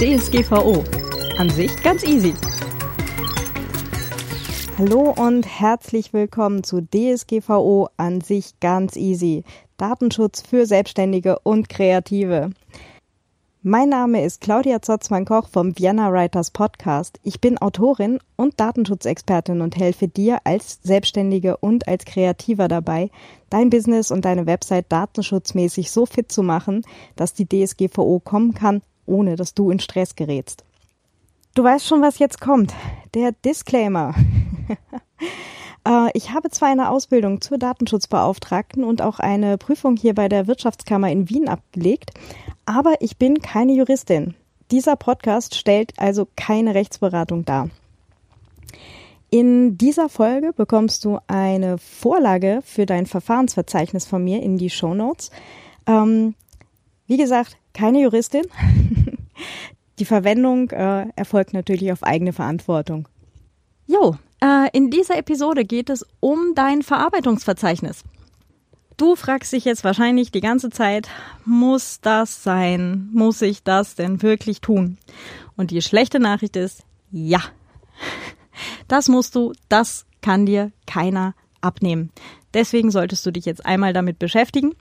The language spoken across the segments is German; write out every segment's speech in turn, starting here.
DSGVO. An sich ganz easy. Hallo und herzlich willkommen zu DSGVO an sich ganz easy. Datenschutz für Selbstständige und Kreative. Mein Name ist Claudia Zotzmann-Koch vom Vienna Writers Podcast. Ich bin Autorin und Datenschutzexpertin und helfe dir als Selbstständige und als Kreativer dabei, dein Business und deine Website datenschutzmäßig so fit zu machen, dass die DSGVO kommen kann, ohne dass du in Stress gerätst. Du weißt schon, was jetzt kommt. Der Disclaimer. Äh, ich habe zwar eine Ausbildung zur Datenschutzbeauftragten und auch eine Prüfung hier bei der Wirtschaftskammer in Wien abgelegt, aber ich bin keine Juristin. Dieser Podcast stellt also keine Rechtsberatung dar. In dieser Folge bekommst du eine Vorlage für dein Verfahrensverzeichnis von mir in die Show Notes. Ähm, wie gesagt, keine Juristin. Die Verwendung äh, erfolgt natürlich auf eigene Verantwortung. Jo, äh, in dieser Episode geht es um dein Verarbeitungsverzeichnis. Du fragst dich jetzt wahrscheinlich die ganze Zeit, muss das sein? Muss ich das denn wirklich tun? Und die schlechte Nachricht ist, ja. Das musst du, das kann dir keiner abnehmen. Deswegen solltest du dich jetzt einmal damit beschäftigen.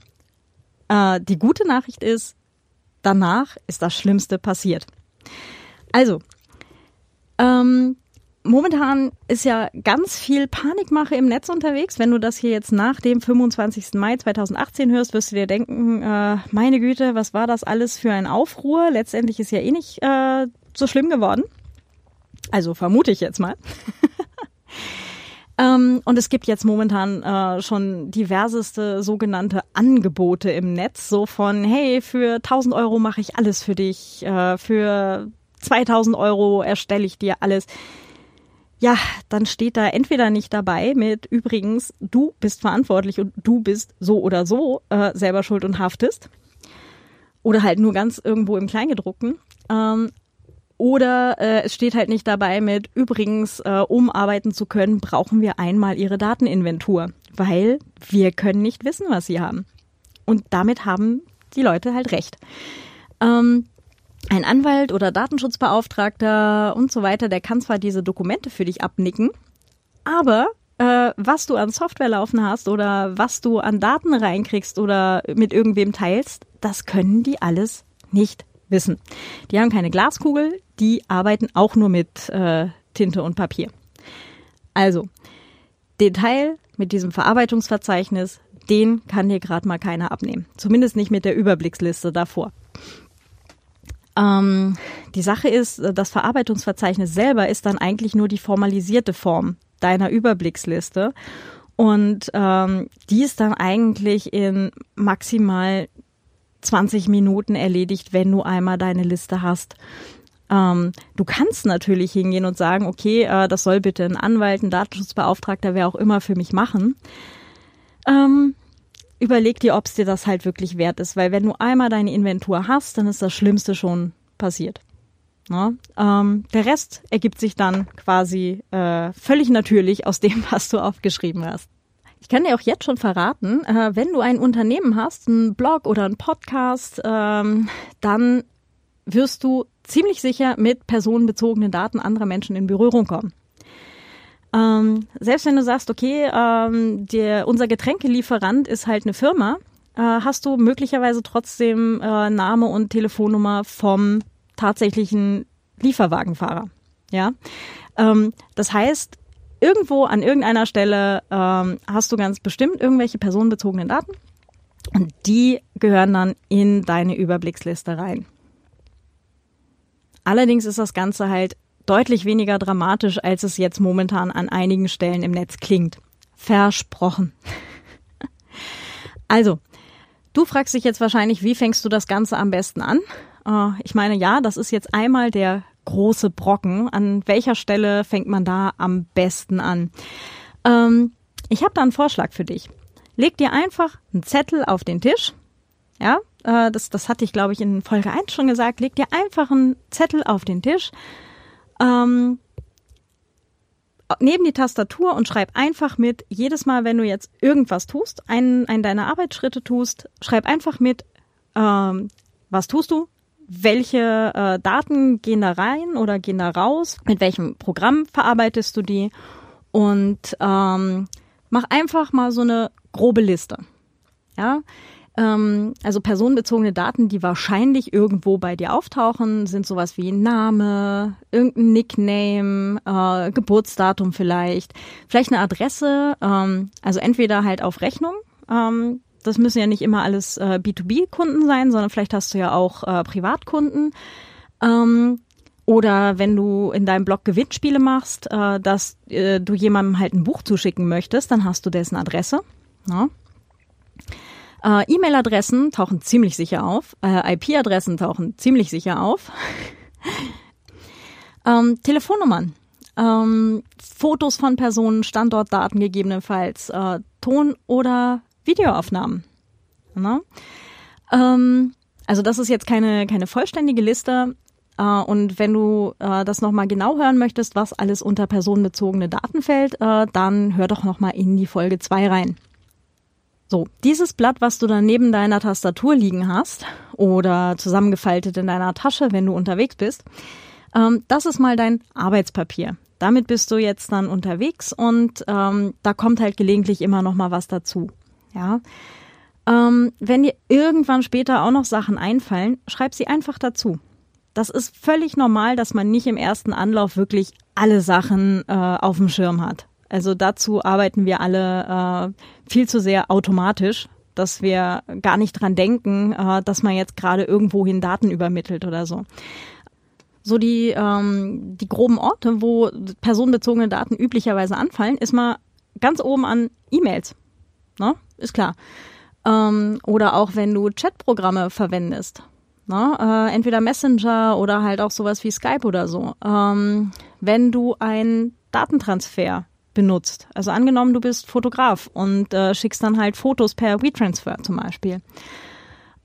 Äh, die gute Nachricht ist, danach ist das Schlimmste passiert. Also, ähm, momentan ist ja ganz viel Panikmache im Netz unterwegs. Wenn du das hier jetzt nach dem 25. Mai 2018 hörst, wirst du dir denken, äh, meine Güte, was war das alles für ein Aufruhr? Letztendlich ist ja eh nicht äh, so schlimm geworden. Also vermute ich jetzt mal. ähm, und es gibt jetzt momentan äh, schon diverseste sogenannte Angebote im Netz, so von, hey, für 1000 Euro mache ich alles für dich, äh, für 2000 Euro erstelle ich dir alles ja, dann steht da entweder nicht dabei mit übrigens, du bist verantwortlich und du bist so oder so äh, selber schuld und haftest. Oder halt nur ganz irgendwo im Kleingedruckten. Ähm, oder äh, es steht halt nicht dabei mit übrigens, äh, um arbeiten zu können, brauchen wir einmal ihre Dateninventur, weil wir können nicht wissen, was sie haben. Und damit haben die Leute halt recht. Ähm, ein Anwalt oder Datenschutzbeauftragter und so weiter, der kann zwar diese Dokumente für dich abnicken, aber äh, was du an Software laufen hast oder was du an Daten reinkriegst oder mit irgendwem teilst, das können die alles nicht wissen. Die haben keine Glaskugel, die arbeiten auch nur mit äh, Tinte und Papier. Also, den Teil mit diesem Verarbeitungsverzeichnis, den kann dir gerade mal keiner abnehmen. Zumindest nicht mit der Überblicksliste davor. Ähm, die Sache ist, äh, das Verarbeitungsverzeichnis selber ist dann eigentlich nur die formalisierte Form deiner Überblicksliste. Und ähm, die ist dann eigentlich in maximal 20 Minuten erledigt, wenn du einmal deine Liste hast. Ähm, du kannst natürlich hingehen und sagen, okay, äh, das soll bitte ein Anwalt, ein Datenschutzbeauftragter, wer auch immer für mich machen. Ähm, überleg dir, ob es dir das halt wirklich wert ist, weil wenn du einmal deine Inventur hast, dann ist das Schlimmste schon passiert. Ja, ähm, der Rest ergibt sich dann quasi äh, völlig natürlich aus dem, was du aufgeschrieben hast. Ich kann dir auch jetzt schon verraten, äh, wenn du ein Unternehmen hast, einen Blog oder einen Podcast, ähm, dann wirst du ziemlich sicher mit personenbezogenen Daten anderer Menschen in Berührung kommen. Ähm, selbst wenn du sagst, okay, ähm, der, unser Getränkelieferant ist halt eine Firma, äh, hast du möglicherweise trotzdem äh, Name und Telefonnummer vom tatsächlichen Lieferwagenfahrer. Ja, ähm, das heißt, irgendwo an irgendeiner Stelle ähm, hast du ganz bestimmt irgendwelche personenbezogenen Daten und die gehören dann in deine Überblicksliste rein. Allerdings ist das Ganze halt deutlich weniger dramatisch, als es jetzt momentan an einigen Stellen im Netz klingt. Versprochen. Also, du fragst dich jetzt wahrscheinlich, wie fängst du das Ganze am besten an? Äh, ich meine, ja, das ist jetzt einmal der große Brocken. An welcher Stelle fängt man da am besten an? Ähm, ich habe da einen Vorschlag für dich. Leg dir einfach einen Zettel auf den Tisch. Ja, äh, das, das hatte ich, glaube ich, in Folge 1 schon gesagt. Leg dir einfach einen Zettel auf den Tisch ähm, neben die Tastatur und schreib einfach mit, jedes Mal, wenn du jetzt irgendwas tust, einen, einen deiner Arbeitsschritte tust, schreib einfach mit, ähm, was tust du, welche äh, Daten gehen da rein oder gehen da raus, mit welchem Programm verarbeitest du die und ähm, mach einfach mal so eine grobe Liste. Ja, ähm, also personenbezogene Daten, die wahrscheinlich irgendwo bei dir auftauchen, sind sowas wie Name, irgendein Nickname, äh, Geburtsdatum vielleicht, vielleicht eine Adresse, ähm, also entweder halt auf Rechnung. Ähm, das müssen ja nicht immer alles äh, B2B-Kunden sein, sondern vielleicht hast du ja auch äh, Privatkunden. Ähm, oder wenn du in deinem Blog Gewinnspiele machst, äh, dass äh, du jemandem halt ein Buch zuschicken möchtest, dann hast du dessen Adresse. Ja. Äh, E-Mail-Adressen tauchen ziemlich sicher auf. Äh, IP-Adressen tauchen ziemlich sicher auf. ähm, Telefonnummern. Ähm, Fotos von Personen, Standortdaten gegebenenfalls, äh, Ton- oder Videoaufnahmen. Ne? Ähm, also das ist jetzt keine, keine vollständige Liste. Äh, und wenn du äh, das nochmal genau hören möchtest, was alles unter personenbezogene Daten fällt, äh, dann hör doch nochmal in die Folge 2 rein. So, dieses Blatt, was du dann neben deiner Tastatur liegen hast oder zusammengefaltet in deiner Tasche, wenn du unterwegs bist, ähm, das ist mal dein Arbeitspapier. Damit bist du jetzt dann unterwegs und ähm, da kommt halt gelegentlich immer noch mal was dazu. Ja, ähm, wenn dir irgendwann später auch noch Sachen einfallen, schreib sie einfach dazu. Das ist völlig normal, dass man nicht im ersten Anlauf wirklich alle Sachen äh, auf dem Schirm hat. Also dazu arbeiten wir alle äh, viel zu sehr automatisch, dass wir gar nicht dran denken, äh, dass man jetzt gerade irgendwohin Daten übermittelt oder so. So die, ähm, die groben Orte, wo personenbezogene Daten üblicherweise anfallen, ist mal ganz oben an E-Mails. Ne? Ist klar. Ähm, oder auch wenn du Chatprogramme verwendest. Ne? Äh, entweder Messenger oder halt auch sowas wie Skype oder so. Ähm, wenn du einen Datentransfer benutzt. Also angenommen, du bist Fotograf und äh, schickst dann halt Fotos per WeTransfer zum Beispiel.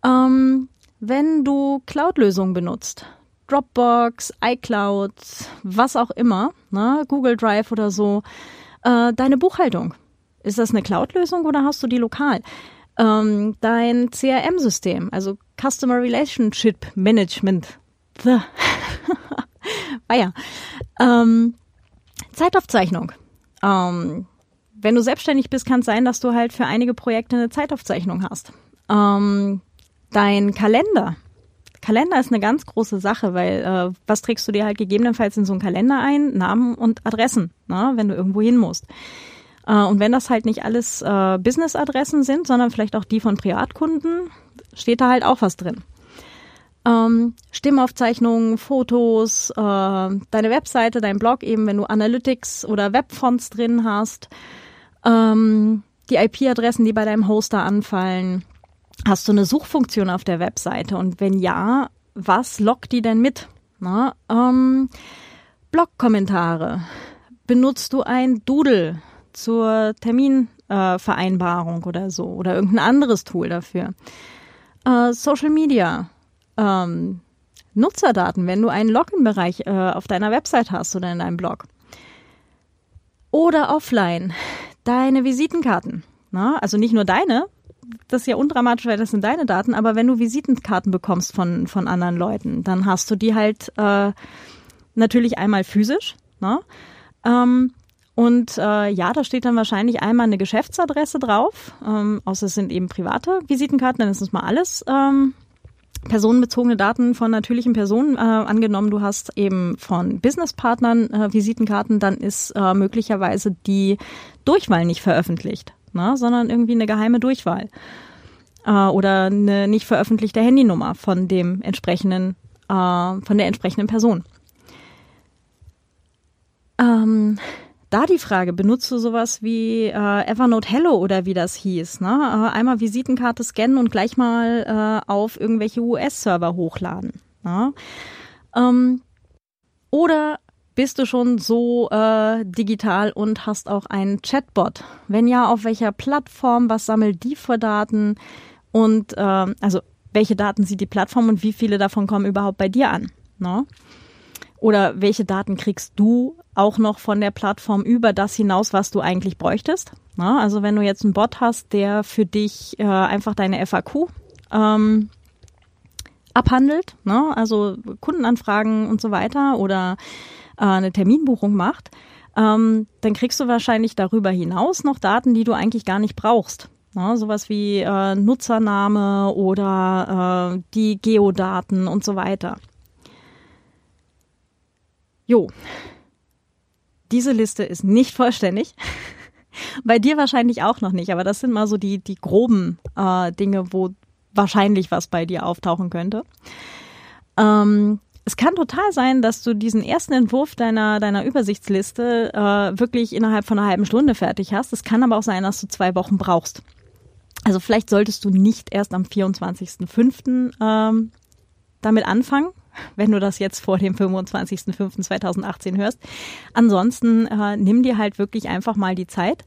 Ähm, wenn du Cloud-Lösungen benutzt, Dropbox, iCloud, was auch immer, ne, Google Drive oder so, äh, deine Buchhaltung. Ist das eine Cloud-Lösung oder hast du die lokal? Ähm, dein CRM-System, also Customer Relationship Management. ah ja. Ähm, Zeitaufzeichnung. Ähm, wenn du selbstständig bist, kann es sein, dass du halt für einige Projekte eine Zeitaufzeichnung hast. Ähm, dein Kalender. Kalender ist eine ganz große Sache, weil äh, was trägst du dir halt gegebenenfalls in so einen Kalender ein? Namen und Adressen, ne, wenn du irgendwo hin musst. Äh, und wenn das halt nicht alles äh, Business-Adressen sind, sondern vielleicht auch die von Privatkunden, steht da halt auch was drin. Ähm, Stimmaufzeichnungen, Fotos, äh, deine Webseite, dein Blog eben, wenn du Analytics oder Webfonts drin hast, ähm, die IP-Adressen, die bei deinem Hoster anfallen. Hast du eine Suchfunktion auf der Webseite? Und wenn ja, was lockt die denn mit? Na, ähm, Blogkommentare. Benutzt du ein Doodle zur Terminvereinbarung äh, oder so oder irgendein anderes Tool dafür? Äh, Social Media ähm, Nutzerdaten, wenn du einen Login-Bereich äh, auf deiner Website hast oder in deinem Blog. Oder offline, deine Visitenkarten. Na, also nicht nur deine, das ist ja undramatisch, weil das sind deine Daten, aber wenn du Visitenkarten bekommst von, von anderen Leuten, dann hast du die halt äh, natürlich einmal physisch. Ne? Ähm, und äh, ja, da steht dann wahrscheinlich einmal eine Geschäftsadresse drauf, ähm, außer es sind eben private Visitenkarten, dann ist es mal alles ähm, personenbezogene Daten von natürlichen Personen. Äh, angenommen, du hast eben von Businesspartnern äh, Visitenkarten, dann ist äh, möglicherweise die Durchwahl nicht veröffentlicht, ne, sondern irgendwie eine geheime Durchwahl. Äh, oder eine nicht veröffentlichte Handynummer von dem entsprechenden, äh, von der entsprechenden Person. Ähm, da die Frage, benutzt du sowas wie äh, Evernote Hello oder wie das hieß? Ne? Äh, einmal Visitenkarte scannen und gleich mal äh, auf irgendwelche US-Server hochladen. Ne? Ähm, oder bist du schon so äh, digital und hast auch einen Chatbot? Wenn ja, auf welcher Plattform? Was sammelt die für Daten? Und äh, also welche Daten sieht die Plattform und wie viele davon kommen überhaupt bei dir an? Ne? Oder welche Daten kriegst du auch noch von der Plattform über das hinaus, was du eigentlich bräuchtest? Na, also wenn du jetzt einen Bot hast, der für dich äh, einfach deine FAQ ähm, abhandelt, ne? also Kundenanfragen und so weiter oder äh, eine Terminbuchung macht, ähm, dann kriegst du wahrscheinlich darüber hinaus noch Daten, die du eigentlich gar nicht brauchst. Ne? Sowas wie äh, Nutzername oder äh, die Geodaten und so weiter. Jo, diese Liste ist nicht vollständig. Bei dir wahrscheinlich auch noch nicht, aber das sind mal so die, die groben äh, Dinge, wo wahrscheinlich was bei dir auftauchen könnte. Ähm, es kann total sein, dass du diesen ersten Entwurf deiner, deiner Übersichtsliste äh, wirklich innerhalb von einer halben Stunde fertig hast. Es kann aber auch sein, dass du zwei Wochen brauchst. Also vielleicht solltest du nicht erst am 24.05. Ähm, damit anfangen, wenn du das jetzt vor dem 25.05.2018 hörst. Ansonsten äh, nimm dir halt wirklich einfach mal die Zeit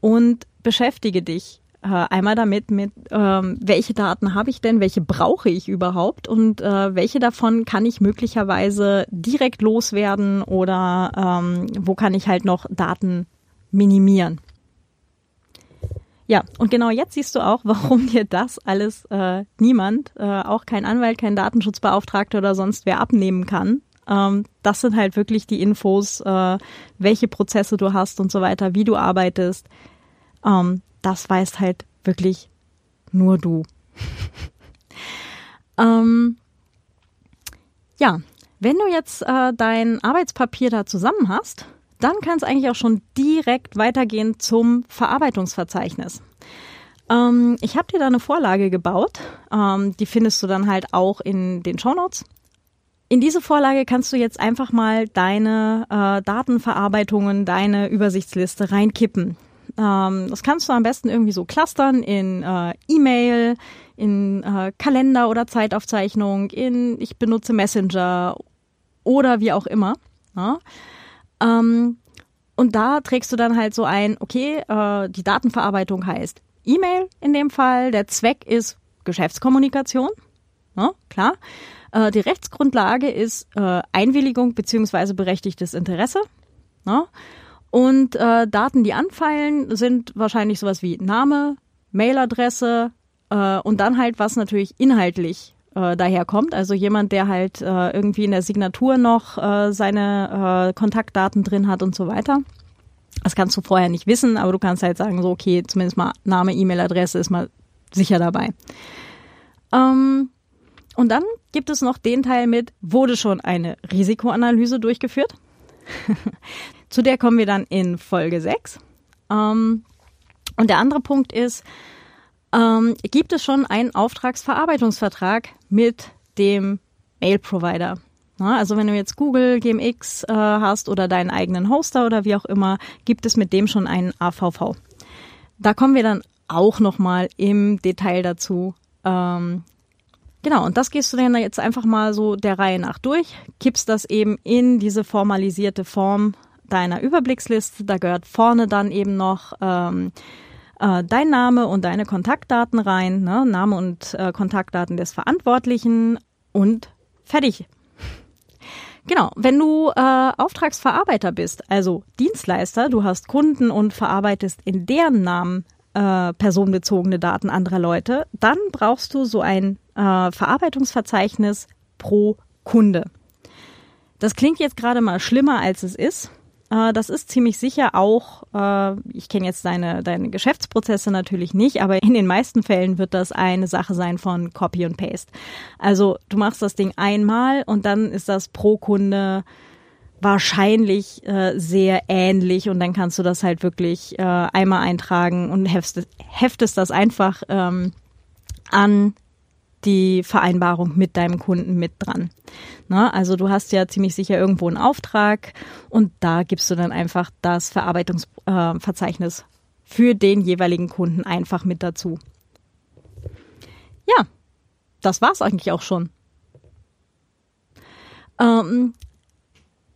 und beschäftige dich äh, einmal damit, mit ähm, welche Daten habe ich denn, welche brauche ich überhaupt und äh, welche davon kann ich möglicherweise direkt loswerden oder ähm, wo kann ich halt noch Daten minimieren. Ja, und genau jetzt siehst du auch, warum dir das alles äh, niemand, äh, auch kein Anwalt, kein Datenschutzbeauftragter oder sonst wer abnehmen kann. Ähm, das sind halt wirklich die Infos, äh, welche Prozesse du hast und so weiter, wie du arbeitest. Ähm, das weißt halt wirklich nur du. ähm, ja, wenn du jetzt äh, dein Arbeitspapier da zusammen hast, dann kann es eigentlich auch schon direkt weitergehen zum Verarbeitungsverzeichnis. Ähm, ich habe dir da eine Vorlage gebaut. Ähm, die findest du dann halt auch in den Show Notes. In diese Vorlage kannst du jetzt einfach mal deine äh, Datenverarbeitungen, deine Übersichtsliste reinkippen. Ähm, das kannst du am besten irgendwie so clustern in äh, E-Mail, in äh, Kalender oder Zeitaufzeichnung, in ich benutze Messenger oder wie auch immer. Ja? Ähm, und da trägst du dann halt so ein, okay, äh, die Datenverarbeitung heißt E-Mail in dem Fall, der Zweck ist Geschäftskommunikation, ja, klar. Äh, die Rechtsgrundlage ist äh, Einwilligung beziehungsweise berechtigtes Interesse. Ja? Und äh, Daten, die anfallen, sind wahrscheinlich sowas wie Name, Mailadresse äh, und dann halt, was natürlich inhaltlich äh, daherkommt. Also jemand, der halt äh, irgendwie in der Signatur noch äh, seine äh, Kontaktdaten drin hat und so weiter. Das kannst du vorher nicht wissen, aber du kannst halt sagen, so, okay, zumindest mal Name, E-Mail-Adresse ist mal sicher dabei. Ähm, und dann gibt es noch den Teil mit, wurde schon eine Risikoanalyse durchgeführt? Zu der kommen wir dann in Folge 6. Ähm, und der andere Punkt ist, ähm, gibt es schon einen Auftragsverarbeitungsvertrag mit dem Mail-Provider? also wenn du jetzt Google, GMX äh, hast oder deinen eigenen Hoster oder wie auch immer, gibt es mit dem schon einen AVV. Da kommen wir dann auch nochmal im Detail dazu. Ähm, genau, und das gehst du dann jetzt einfach mal so der Reihe nach durch, kippst das eben in diese formalisierte Form deiner Überblicksliste. Da gehört vorne dann eben noch ähm, äh, dein Name und deine Kontaktdaten rein, ne? Name und äh, Kontaktdaten des Verantwortlichen und fertig. Genau, wenn du äh, Auftragsverarbeiter bist, also Dienstleister, du hast Kunden und verarbeitest in deren Namen äh, personenbezogene Daten anderer Leute, dann brauchst du so ein äh, Verarbeitungsverzeichnis pro Kunde. Das klingt jetzt gerade mal schlimmer, als es ist. Äh, das ist ziemlich sicher auch, äh, ich kenne jetzt deine, deine Geschäftsprozesse natürlich nicht, aber in den meisten Fällen wird das eine Sache sein von Copy und Paste. Also du machst das Ding einmal und dann ist das pro Kunde wahrscheinlich äh, sehr ähnlich und dann kannst du das halt wirklich einmal eintragen und heftest, heftest das einfach ähm, an die Vereinbarung mit deinem Kunden mit dran. Na, also du hast ja ziemlich sicher irgendwo einen Auftrag und da gibst du dann einfach das Verarbeitungsverzeichnis äh, für den jeweiligen Kunden einfach mit dazu. Ja, das war's eigentlich auch schon. Ähm,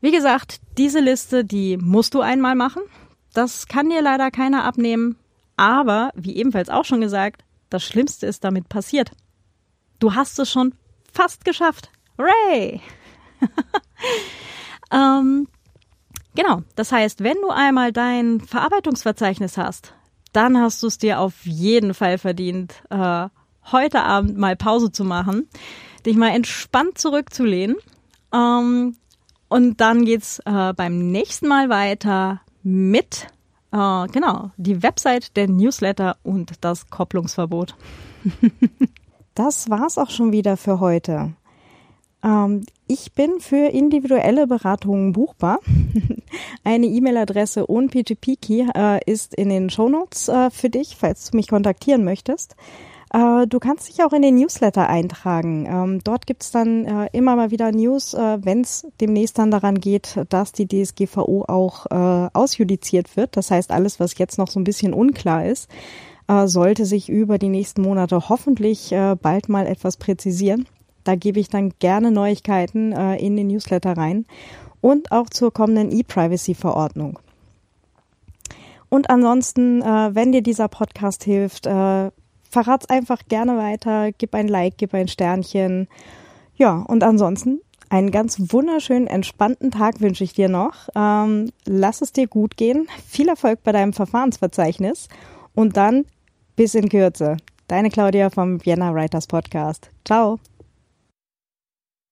wie gesagt, diese Liste, die musst du einmal machen. Das kann dir leider keiner abnehmen. Aber, wie ebenfalls auch schon gesagt, das Schlimmste ist damit passiert. Du hast es schon fast geschafft. Hooray! ähm, genau, das heißt, wenn du einmal dein Verarbeitungsverzeichnis hast, dann hast du es dir auf jeden Fall verdient, äh, heute Abend mal Pause zu machen. dich mal entspannt zurückzulehnen. Ähm, und dann geht's äh, beim nächsten Mal weiter mit, äh, genau, die Website, der Newsletter und das Kopplungsverbot. das war's auch schon wieder für heute. Ähm, ich bin für individuelle Beratungen buchbar. Eine E-Mail-Adresse und PGP-Key äh, ist in den Shownotes äh, für dich, falls du mich kontaktieren möchtest. Äh, du kannst dich auch in den Newsletter eintragen. Ähm, dort gibt's dann immer mal wieder News, wenn es demnächst dann daran geht, dass die DSGVO auch ausjudiziert wird. Das heißt, alles, was jetzt noch so ein bisschen unklar ist, äh, sollte sich über die nächsten Monate hoffentlich äh, bald mal etwas präzisieren. Da gebe ich dann gerne Neuigkeiten äh, in den Newsletter rein und auch zur kommenden E-Privacy-Verordnung. Und ansonsten, äh, wenn dir dieser Podcast hilft, äh, verrat's einfach gerne weiter, gib ein Like, gib ein Sternchen. Ja, und ansonsten einen ganz wunderschönen, entspannten Tag wünsche ich dir noch. Ähm, lass es dir gut gehen. Viel Erfolg bei deinem Verfahrensverzeichnis und dann bis in Kürze. Deine Claudia vom Vienna Writers Podcast. Ciao.